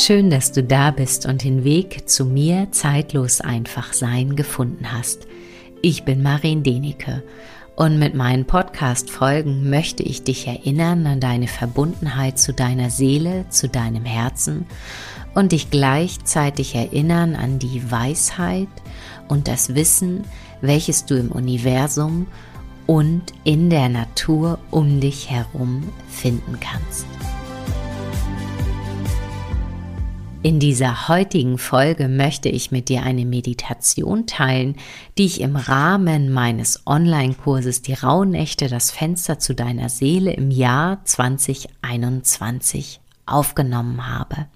Schön, dass du da bist und den Weg zu mir zeitlos einfach sein gefunden hast. Ich bin Marin Denike und mit meinen Podcast-Folgen möchte ich dich erinnern an deine Verbundenheit zu deiner Seele, zu deinem Herzen und dich gleichzeitig erinnern an die Weisheit und das Wissen, welches du im Universum und in der Natur um dich herum finden kannst. In dieser heutigen Folge möchte ich mit dir eine Meditation teilen, die ich im Rahmen meines Online-Kurses Die Rauhnächte, das Fenster zu deiner Seele im Jahr 2021 aufgenommen habe.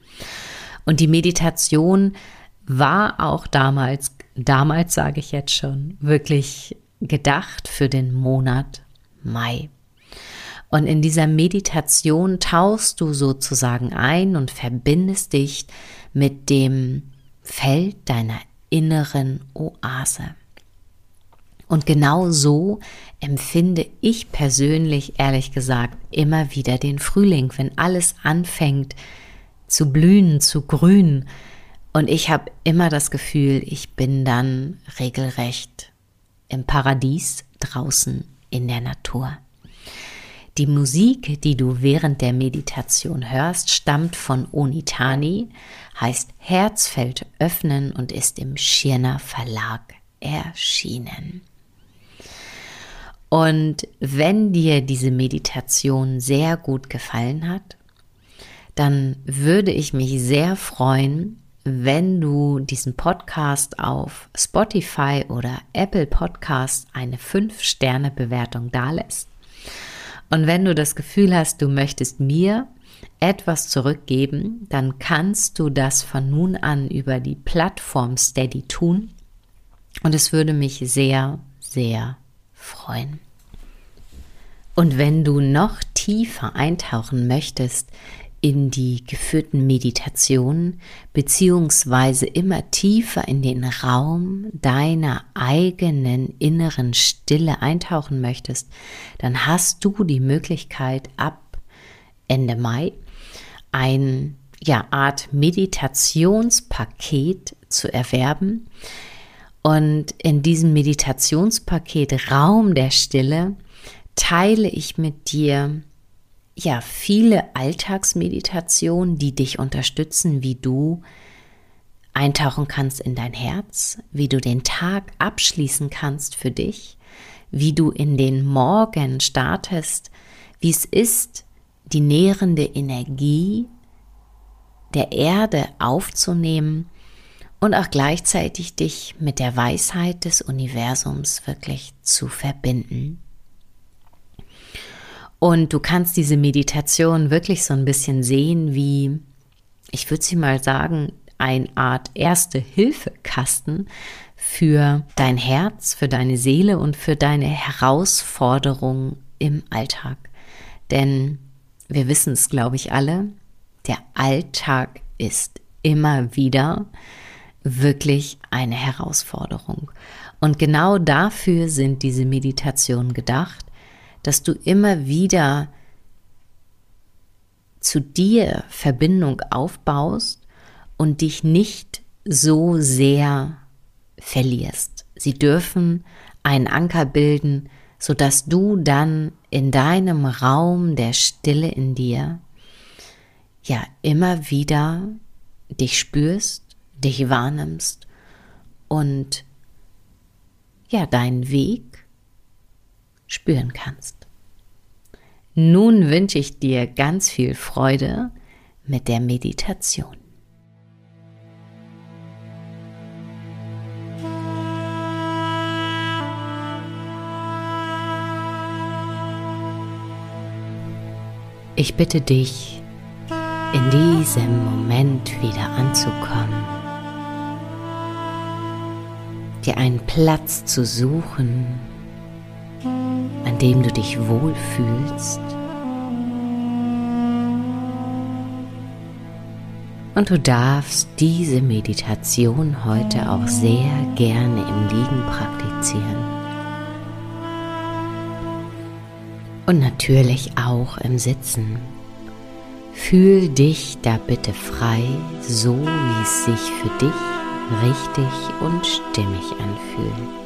Und die Meditation war auch damals, damals sage ich jetzt schon, wirklich gedacht für den Monat Mai. Und in dieser Meditation tauchst du sozusagen ein und verbindest dich mit dem Feld deiner inneren Oase. Und genau so empfinde ich persönlich, ehrlich gesagt, immer wieder den Frühling, wenn alles anfängt zu blühen, zu grünen. Und ich habe immer das Gefühl, ich bin dann regelrecht im Paradies draußen in der Natur. Die Musik, die du während der Meditation hörst, stammt von Onitani, heißt Herzfeld öffnen und ist im Schirner Verlag erschienen. Und wenn dir diese Meditation sehr gut gefallen hat, dann würde ich mich sehr freuen, wenn du diesen Podcast auf Spotify oder Apple Podcast eine 5-Sterne-Bewertung dalässt. Und wenn du das Gefühl hast, du möchtest mir etwas zurückgeben, dann kannst du das von nun an über die Plattform Steady tun. Und es würde mich sehr, sehr freuen. Und wenn du noch tiefer eintauchen möchtest in die geführten Meditationen beziehungsweise immer tiefer in den Raum deiner eigenen inneren Stille eintauchen möchtest, dann hast du die Möglichkeit ab Ende Mai ein ja, Art Meditationspaket zu erwerben. Und in diesem Meditationspaket Raum der Stille teile ich mit dir ja viele Alltagsmeditationen, die dich unterstützen, wie du eintauchen kannst in dein Herz, wie du den Tag abschließen kannst für dich, wie du in den Morgen startest, wie es ist, die nährende Energie der Erde aufzunehmen und auch gleichzeitig dich mit der Weisheit des Universums wirklich zu verbinden. Und du kannst diese Meditation wirklich so ein bisschen sehen wie, ich würde sie mal sagen, eine Art Erste-Hilfe-Kasten für dein Herz, für deine Seele und für deine Herausforderungen im Alltag. Denn wir wissen es, glaube ich, alle, der Alltag ist immer wieder wirklich eine Herausforderung. Und genau dafür sind diese Meditationen gedacht, dass du immer wieder zu dir Verbindung aufbaust und dich nicht so sehr verlierst. Sie dürfen einen Anker bilden, sodass du dann in deinem Raum der Stille in dir ja immer wieder dich spürst, dich wahrnimmst und ja deinen Weg spüren kannst. Nun wünsche ich dir ganz viel Freude mit der Meditation. Ich bitte dich, in diesem Moment wieder anzukommen, dir einen Platz zu suchen, an dem du dich wohlfühlst. Und du darfst diese Meditation heute auch sehr gerne im Liegen praktizieren. Und natürlich auch im Sitzen. Fühl dich da bitte frei, so wie es sich für dich richtig und stimmig anfühlt.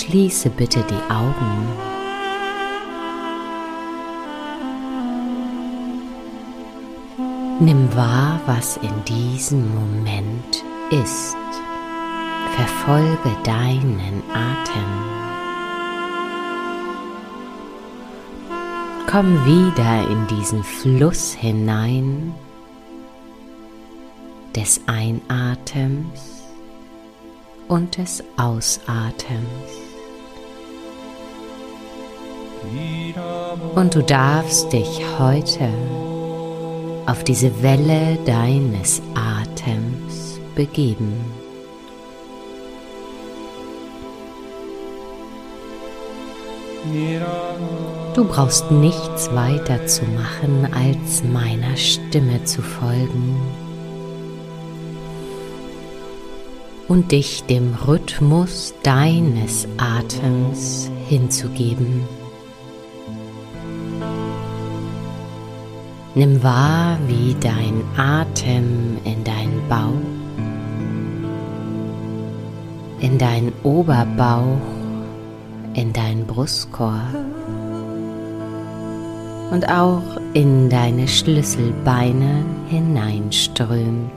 Schließe bitte die Augen. Nimm wahr, was in diesem Moment ist. Verfolge deinen Atem. Komm wieder in diesen Fluss hinein des Einatems und des Ausatems. Und du darfst dich heute auf diese Welle deines Atems begeben. Du brauchst nichts weiter zu machen, als meiner Stimme zu folgen und dich dem Rhythmus deines Atems hinzugeben. Nimm wahr, wie dein Atem in deinen Bauch, in deinen Oberbauch in deinen Brustkorb und auch in deine Schlüsselbeine hineinströmt.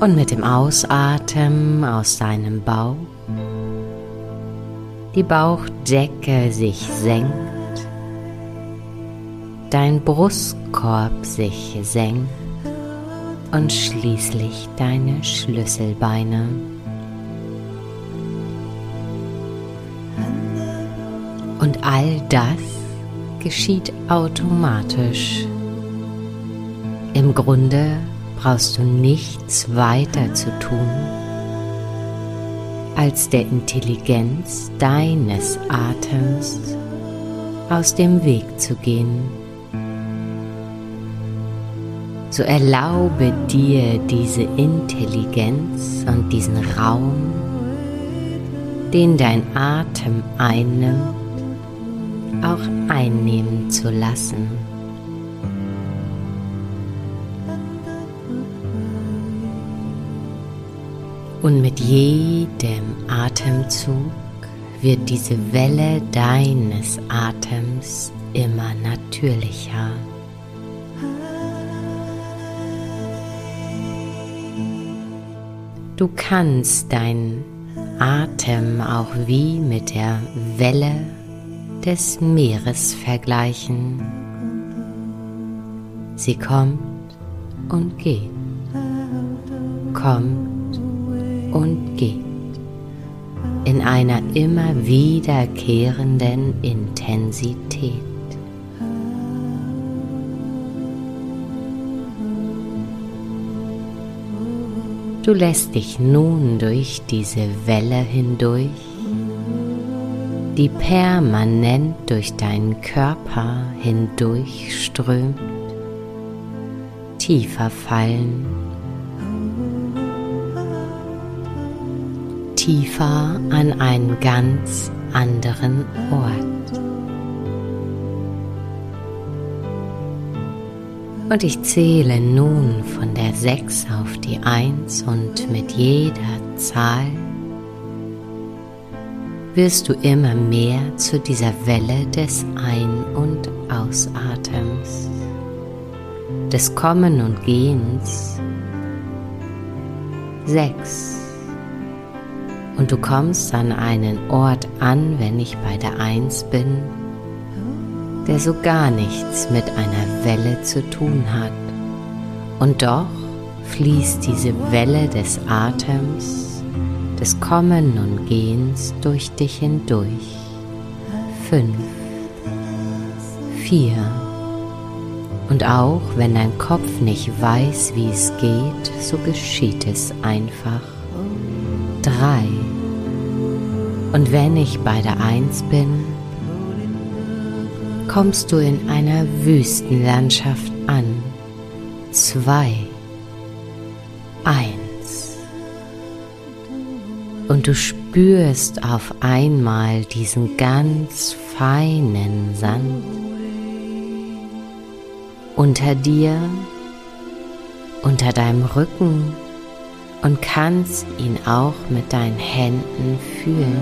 Und mit dem Ausatmen aus deinem Bauch die Bauchdecke sich senkt, dein Brustkorb sich senkt und schließlich deine Schlüsselbeine. Und all das geschieht automatisch. Im Grunde brauchst du nichts weiter zu tun, als der Intelligenz deines Atems aus dem Weg zu gehen. So erlaube dir diese Intelligenz und diesen Raum, den dein Atem einnimmt, auch einnehmen zu lassen. Und mit jedem Atemzug wird diese Welle deines Atems immer natürlicher. Du kannst deinen Atem auch wie mit der Welle des Meeres vergleichen. Sie kommt und geht, kommt und geht in einer immer wiederkehrenden Intensität. Du lässt dich nun durch diese Welle hindurch die permanent durch deinen Körper hindurchströmt, tiefer fallen, tiefer an einen ganz anderen Ort. Und ich zähle nun von der 6 auf die 1 und mit jeder Zahl wirst du immer mehr zu dieser Welle des Ein- und Ausatems, des Kommen und Gehens. Sechs. Und du kommst an einen Ort an, wenn ich bei der Eins bin, der so gar nichts mit einer Welle zu tun hat. Und doch fließt diese Welle des Atems des Kommen und Gehens durch dich hindurch. Fünf, vier. Und auch wenn dein Kopf nicht weiß, wie es geht, so geschieht es einfach. Drei. Und wenn ich bei der Eins bin, kommst du in einer Wüstenlandschaft an. Zwei. Eins und du spürst auf einmal diesen ganz feinen Sand unter dir, unter deinem Rücken und kannst ihn auch mit deinen Händen fühlen.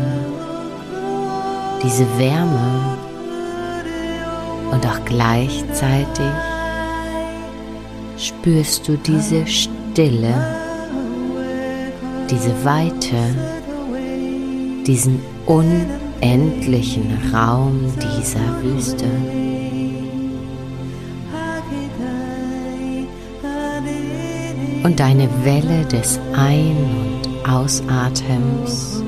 Diese Wärme und auch gleichzeitig spürst du diese Stille, diese Weite, diesen unendlichen Raum dieser Wüste. Und deine Welle des Ein- und Ausatems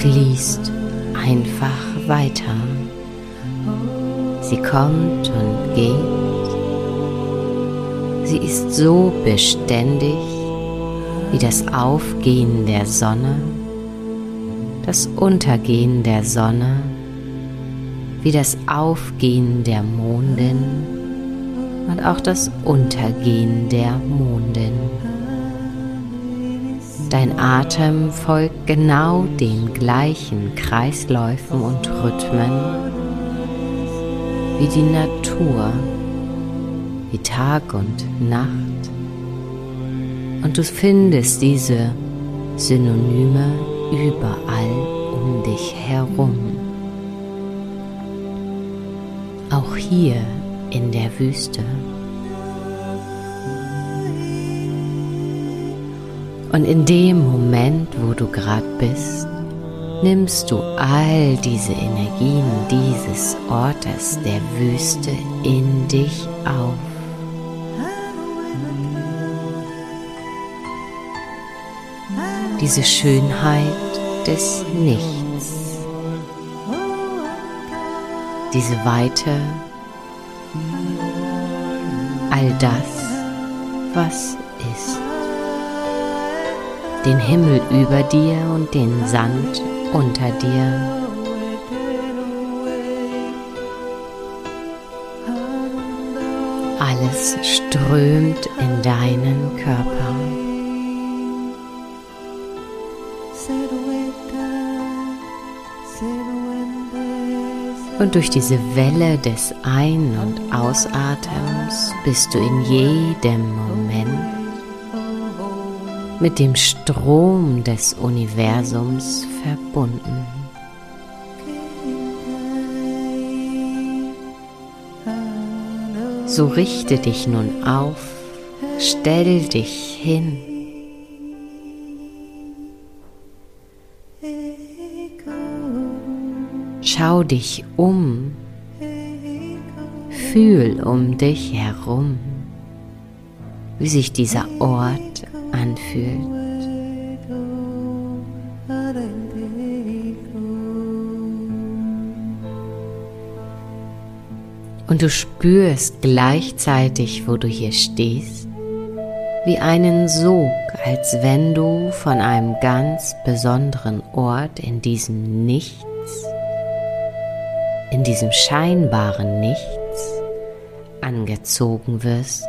fließt einfach weiter. Sie kommt und geht. Sie ist so beständig wie das Aufgehen der Sonne, das Untergehen der Sonne, wie das Aufgehen der Mondin und auch das Untergehen der Mondin. Dein Atem folgt genau den gleichen Kreisläufen und Rhythmen wie die Natur, wie Tag und Nacht. Und du findest diese Synonyme überall um dich herum. Auch hier in der Wüste. Und in dem Moment, wo du gerade bist, nimmst du all diese Energien dieses Ortes der Wüste in dich auf. Diese Schönheit des Nichts, diese Weite all das, was ist. Den Himmel über dir und den Sand unter dir. Alles strömt in deinen Körper. Und durch diese Welle des Ein- und Ausatems bist du in jedem Moment mit dem Strom des Universums verbunden. So richte dich nun auf, stell dich hin. Schau dich um, fühl um dich herum, wie sich dieser Ort anfühlt. Und du spürst gleichzeitig, wo du hier stehst, wie einen Sog, als wenn du von einem ganz besonderen Ort in diesem Nichts in diesem scheinbaren Nichts angezogen wirst.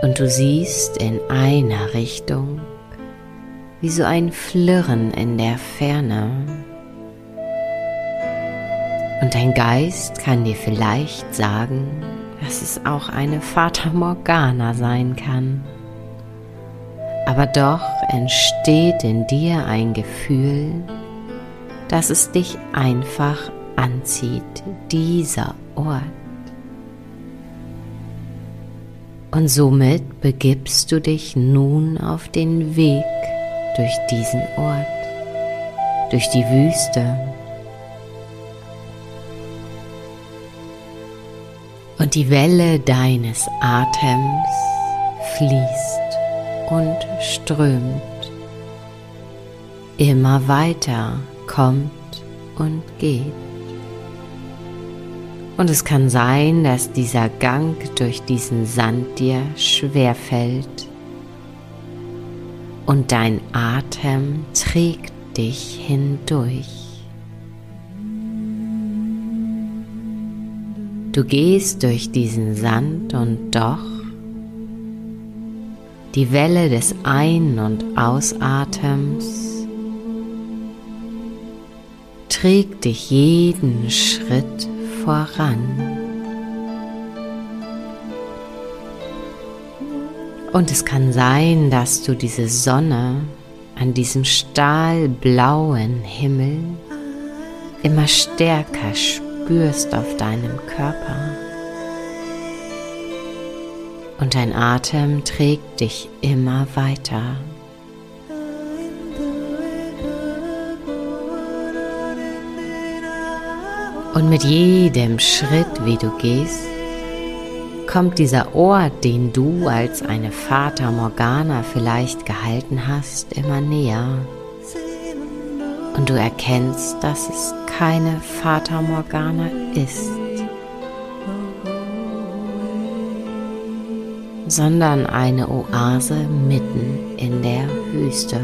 Und du siehst in einer Richtung wie so ein Flirren in der Ferne. Und dein Geist kann dir vielleicht sagen, dass es auch eine Fata Morgana sein kann. Aber doch entsteht in dir ein Gefühl, dass es dich einfach anzieht, dieser Ort. Und somit begibst du dich nun auf den Weg durch diesen Ort, durch die Wüste. Und die Welle deines Atems fließt und strömt immer weiter kommt und geht. Und es kann sein, dass dieser Gang durch diesen Sand dir schwer fällt und dein Atem trägt dich hindurch. Du gehst durch diesen Sand und doch Die Welle des Ein- und Ausatems trägt dich jeden Schritt voran. Und es kann sein, dass du diese Sonne an diesem stahlblauen Himmel immer stärker spürst auf deinem Körper. Und dein Atem trägt dich immer weiter. Und mit jedem Schritt, wie du gehst, kommt dieser Ort, den du als eine Fata Morgana vielleicht gehalten hast, immer näher. Und du erkennst, dass es keine Fata Morgana ist, sondern eine Oase mitten in der Wüste.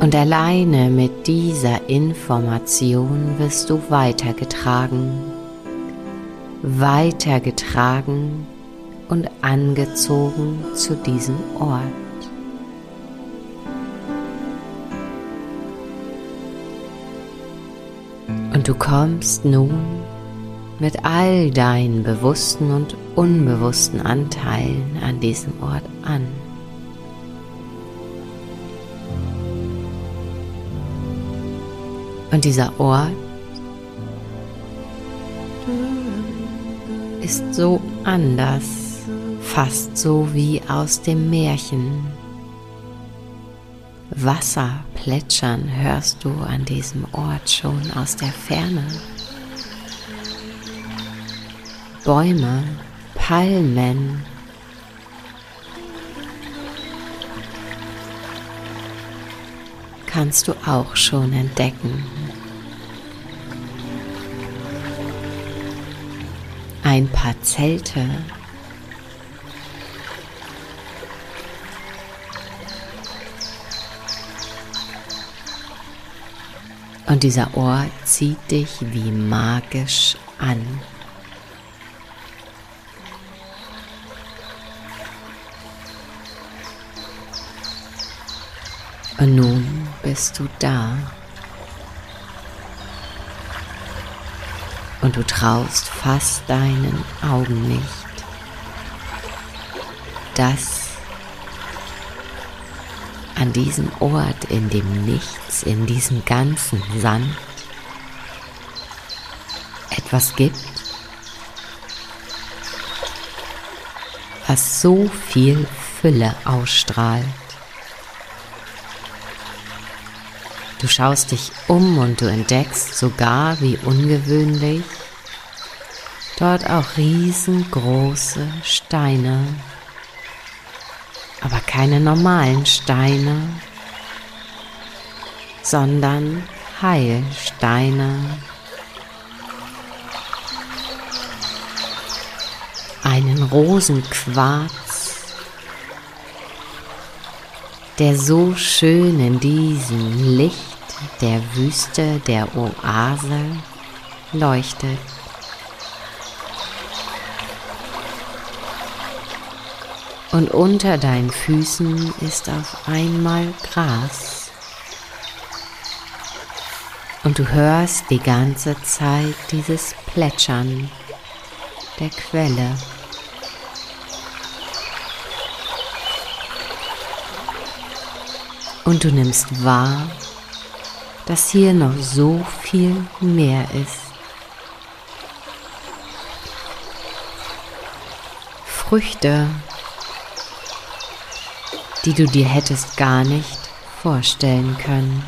Und alleine mit dieser Information wirst du weitergetragen weitergetragen und angezogen zu diesem Ort. Du kommst nun mit all deinen bewussten und unbewussten Anteilen an diesem Ort an. Und dieser Ort ist so anders, fast so wie aus dem Märchen. Wasser plätschern hörst du an diesem Ort schon aus der Ferne. Bäume, Palmen, kannst du auch schon entdecken. ein paar Zelte. Und dieser Ort zieht dich wie magisch an. Und nun bist du da. und du traust fast deinen Augen nicht. dass an diesem Ort, in dem Nichts, in diesem ganzen Sand, etwas gibt, was so viel Fülle ausstrahlt. Du schaust dich um und du entdeckst sogar, wie ungewöhnlich, dort auch riesengroße Steine, aber keine normalen Steine, sondern Heilsteine. Einen Rosenquarz, der so schön in diesem Licht der Wüste, der Oase leuchtet. Und unter deinen Füßen ist auf einmal Gras. Und du hörst die ganze Zeit dieses Plätschern der Quelle. Und du nimmst wahr, dass hier noch so viel mehr ist. Früchte, die du dir hättest gar nicht vorstellen können.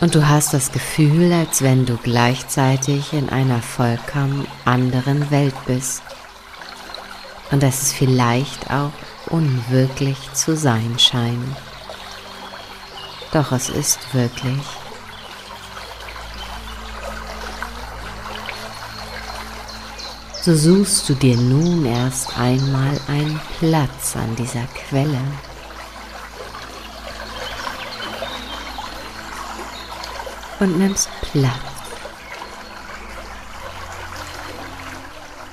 Und du hast das Gefühl, als wenn du gleichzeitig in einer vollkommen anderen Welt bist. Und dass es vielleicht auch unwirklich zu sein scheint. Doch es ist wirklich. So suchst du dir nun erst einmal einen Platz an dieser Quelle. Und nimmst Platz.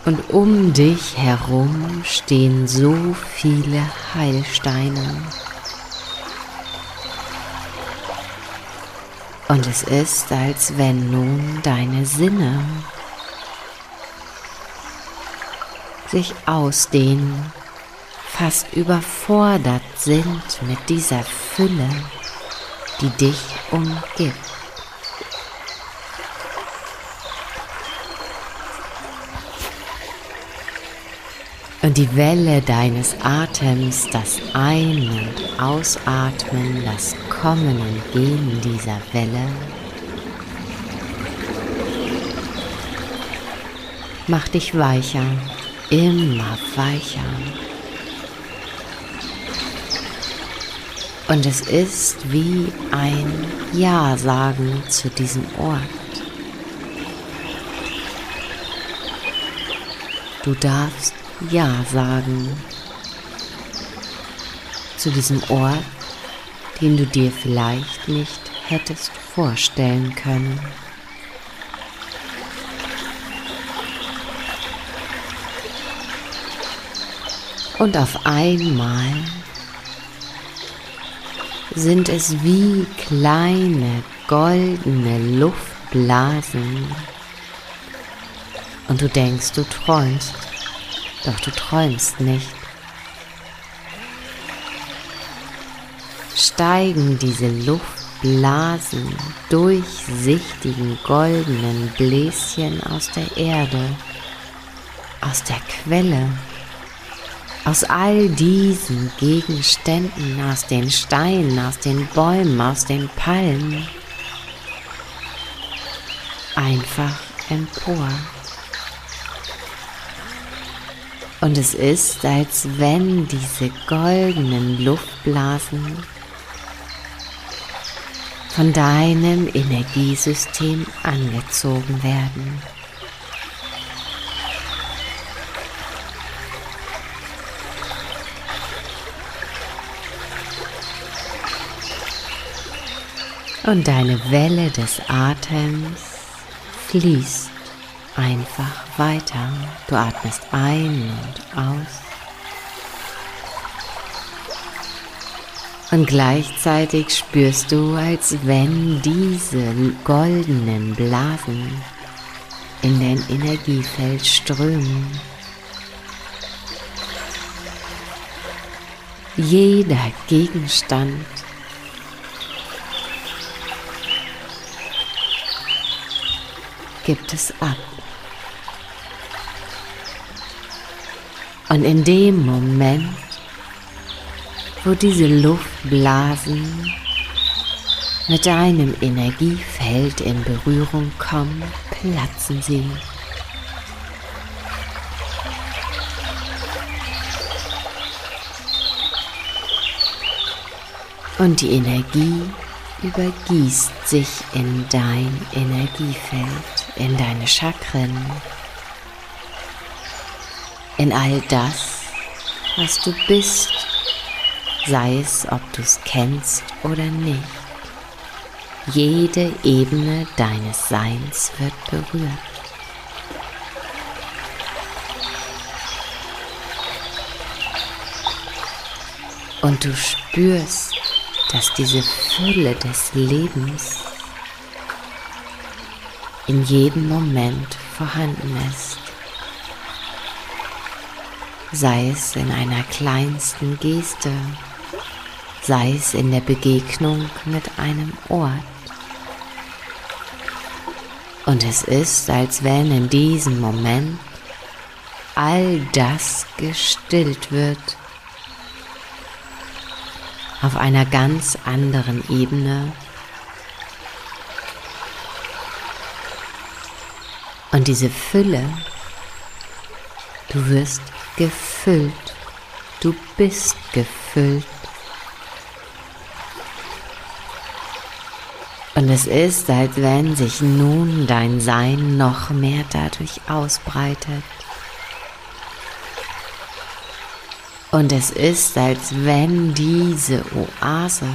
Und um dich herum stehen so viele Heilsteine. Und es ist, als wenn nun deine Sinne sich ausdehnen, fast überfordert sind mit dieser Fülle, die dich umgibt. Und die Welle deines Atems, das Ein- und Ausatmen, das Kommen und Gehen dieser Welle, macht dich weicher, immer weicher. Und es ist wie ein Ja sagen zu diesem Ort. Du darfst Ja sagen zu diesem Ort, den du dir vielleicht nicht hättest vorstellen können. Und auf einmal sind es wie kleine goldene Luftblasen. Und du denkst, du träumst, doch du träumst nicht. Steigen diese Luftblasen durchsichtigen goldenen Bläschen aus der Erde, aus der Quelle aus all diesen Gegenständen, aus den Steinen, aus den Bäumen, aus den Palmen, einfach empor. Und es ist, als wenn diese goldenen Luftblasen von deinem Energiesystem angezogen werden. Und deine Welle des Atems fließt einfach weiter. Du atmest ein und aus. Und gleichzeitig spürst du, als wenn diese goldenen Blasen in dein Energiefeld strömen. Jeder Gegenstand gibt es ab. Und in dem Moment, wo diese Luftblasen mit deinem Energiefeld in Berührung kommen, platzen sie. Und die Energie übergießt sich in dein Energiefeld, in deine Chakren, in all das, was du bist, sei es, ob du es kennst oder nicht. Jede Ebene deines Seins wird berührt. Und du spürst, dass diese Fülle des Lebens in jedem Moment vorhanden ist. Sei es in einer kleinsten Geste, sei es in der Begegnung mit einem Ort. Und es ist, als wenn in diesem Moment all das gestillt wird, auf einer ganz anderen Ebene. Und diese Fülle, du wirst gefüllt, du bist gefüllt. Und es ist, als wenn sich nun dein Sein noch mehr dadurch ausbreitet. Und es ist, als wenn diese Oase,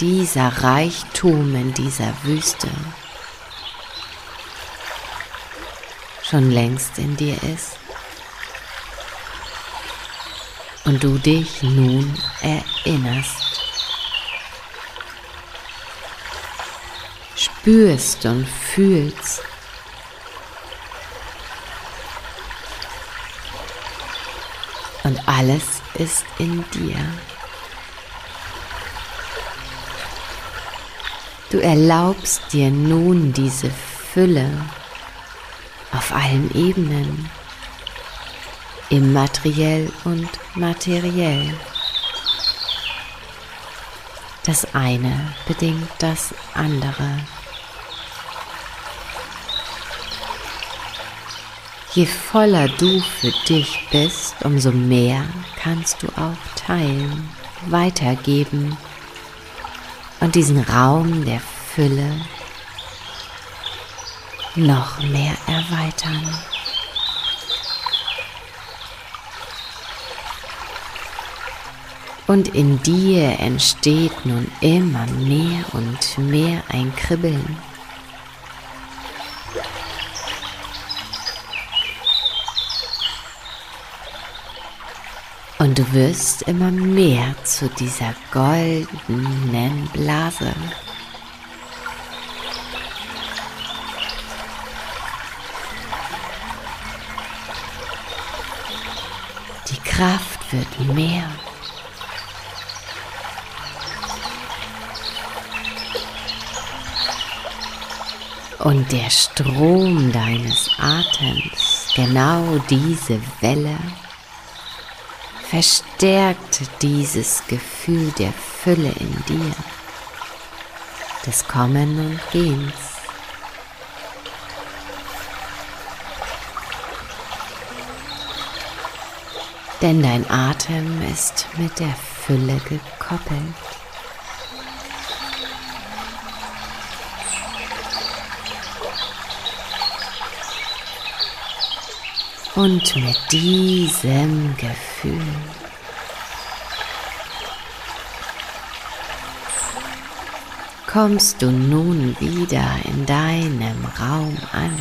dieser Reichtum in dieser Wüste schon längst in dir ist. und du dich nun erinnerst. Spürst und fühlst, und alles ist in dir. Du erlaubst dir nun diese Fülle auf allen Ebenen, immateriell und materiell. Das eine bedingt das andere. Je voller du für dich bist, umso mehr kannst du auch teilen, weitergeben und diesen Raum der Fülle noch mehr erweitern. Und in dir entsteht nun immer mehr und mehr ein Kribbeln. Und du wirst immer mehr zu dieser goldenen Blase. Die Kraft wird mehr. Und der Strom deines Atems, genau diese Welle, verstärkt dieses Gefühl der Fülle in dir, des Kommen und Gehens. Denn dein Atem ist mit der Fülle gekoppelt. Und mit diesem Gefühl kommst du nun wieder in deinem Raum an,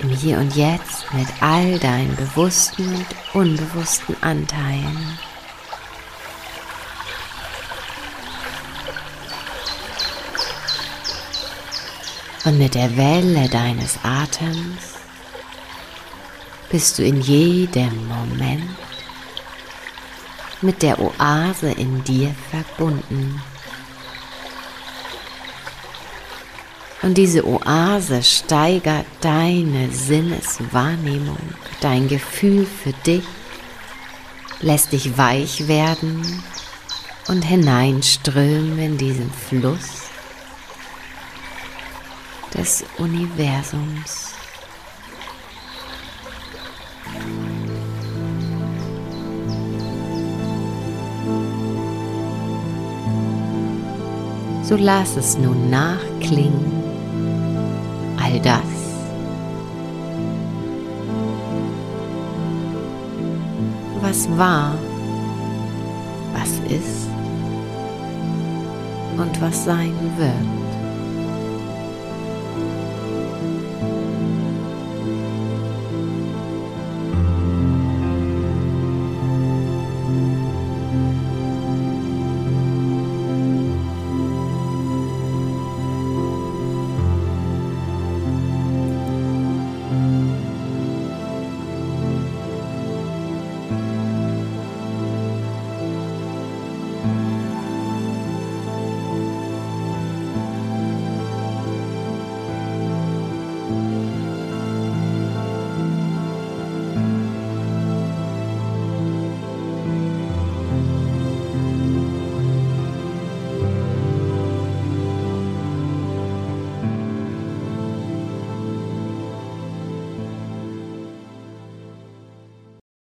im Hier und Jetzt mit all deinen bewussten und unbewussten Anteilen. Und mit der Welle deines Atems bist du in jedem Moment mit der Oase in dir verbunden. Und diese Oase steigert deine Sinneswahrnehmung, dein Gefühl für dich, lässt dich weich werden und hineinströmen in diesen Fluss des Universums. So lass es nun nachklingen, all das, was war, was ist und was sein wird.